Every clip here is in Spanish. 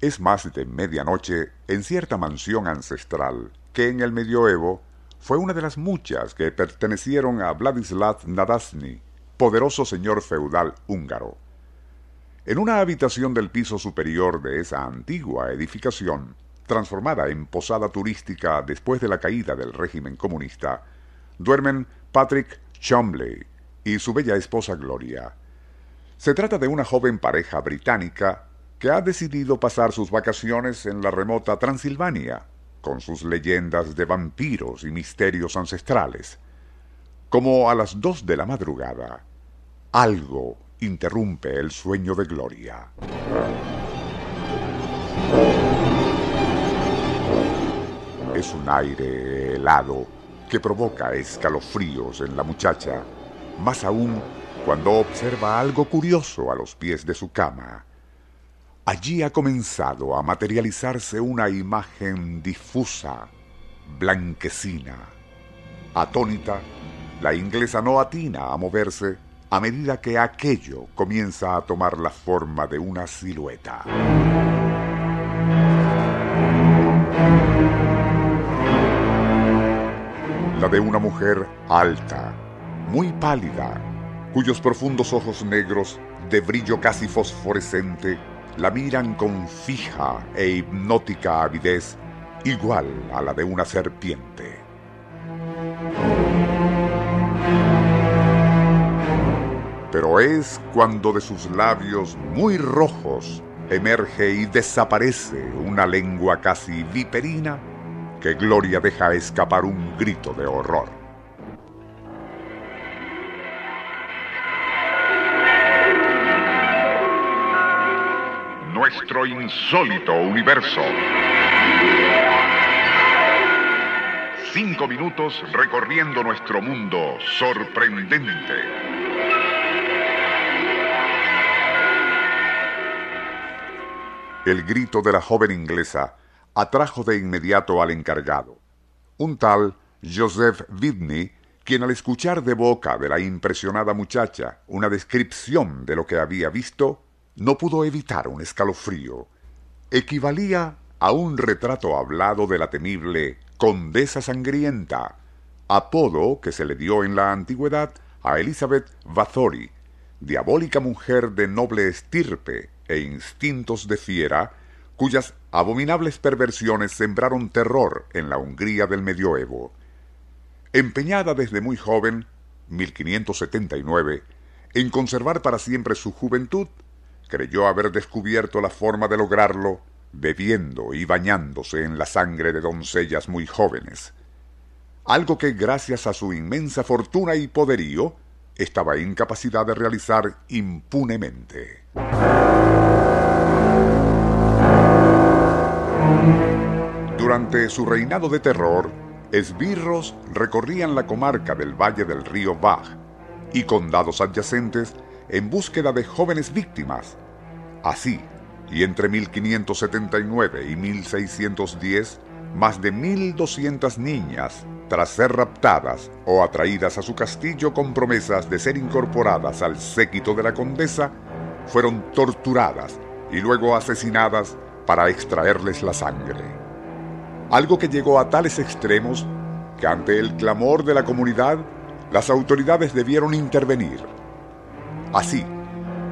Es más de medianoche en cierta mansión ancestral que en el medioevo fue una de las muchas que pertenecieron a Vladislav Nadasny, poderoso señor feudal húngaro. En una habitación del piso superior de esa antigua edificación, transformada en posada turística después de la caída del régimen comunista, duermen Patrick Chomley y su bella esposa Gloria. Se trata de una joven pareja británica que ha decidido pasar sus vacaciones en la remota Transilvania, con sus leyendas de vampiros y misterios ancestrales. Como a las dos de la madrugada, algo interrumpe el sueño de Gloria. Es un aire helado que provoca escalofríos en la muchacha, más aún cuando observa algo curioso a los pies de su cama. Allí ha comenzado a materializarse una imagen difusa, blanquecina. Atónita, la inglesa no atina a moverse a medida que aquello comienza a tomar la forma de una silueta. La de una mujer alta, muy pálida, cuyos profundos ojos negros, de brillo casi fosforescente, la miran con fija e hipnótica avidez igual a la de una serpiente. Pero es cuando de sus labios muy rojos emerge y desaparece una lengua casi viperina que Gloria deja escapar un grito de horror. Nuestro insólito universo. Cinco minutos recorriendo nuestro mundo sorprendente. El grito de la joven inglesa atrajo de inmediato al encargado, un tal Joseph Vidney, quien al escuchar de boca de la impresionada muchacha una descripción de lo que había visto, no pudo evitar un escalofrío. Equivalía a un retrato hablado de la temible Condesa Sangrienta, apodo que se le dio en la antigüedad a Elizabeth Bathory, diabólica mujer de noble estirpe e instintos de fiera, cuyas abominables perversiones sembraron terror en la Hungría del medioevo. Empeñada desde muy joven, 1579, en conservar para siempre su juventud, creyó haber descubierto la forma de lograrlo bebiendo y bañándose en la sangre de doncellas muy jóvenes. Algo que gracias a su inmensa fortuna y poderío estaba en capacidad de realizar impunemente. Durante su reinado de terror, esbirros recorrían la comarca del valle del río Bach y condados adyacentes en búsqueda de jóvenes víctimas. Así, y entre 1579 y 1610, más de 1.200 niñas, tras ser raptadas o atraídas a su castillo con promesas de ser incorporadas al séquito de la condesa, fueron torturadas y luego asesinadas para extraerles la sangre. Algo que llegó a tales extremos que ante el clamor de la comunidad, las autoridades debieron intervenir. Así,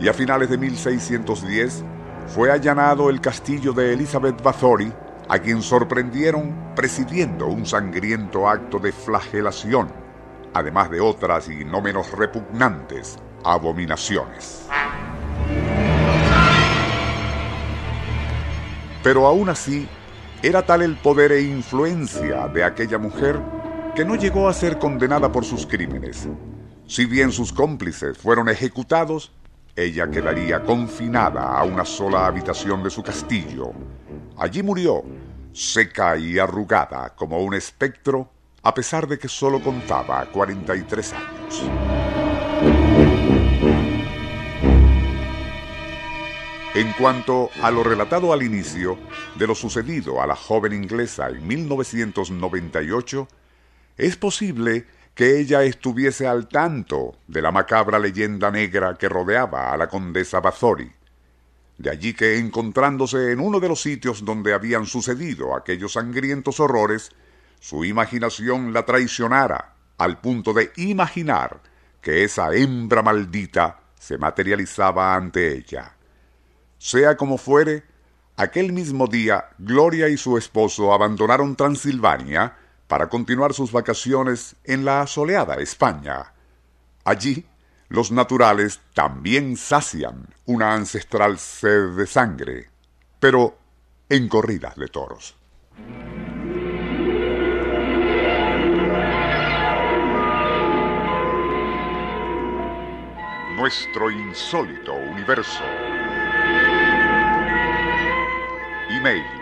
y a finales de 1610, fue allanado el castillo de Elizabeth Bathory, a quien sorprendieron presidiendo un sangriento acto de flagelación, además de otras y no menos repugnantes abominaciones. Pero aún así, era tal el poder e influencia de aquella mujer que no llegó a ser condenada por sus crímenes. Si bien sus cómplices fueron ejecutados, ella quedaría confinada a una sola habitación de su castillo. Allí murió, seca y arrugada como un espectro, a pesar de que solo contaba 43 años. En cuanto a lo relatado al inicio de lo sucedido a la joven inglesa en 1998, es posible que ella estuviese al tanto de la macabra leyenda negra que rodeaba a la condesa Bathory. De allí que, encontrándose en uno de los sitios donde habían sucedido aquellos sangrientos horrores, su imaginación la traicionara al punto de imaginar que esa hembra maldita se materializaba ante ella. Sea como fuere, aquel mismo día Gloria y su esposo abandonaron Transilvania para continuar sus vacaciones en la soleada España. Allí, los naturales también sacian una ancestral sed de sangre, pero en corridas de toros. Nuestro insólito universo. Email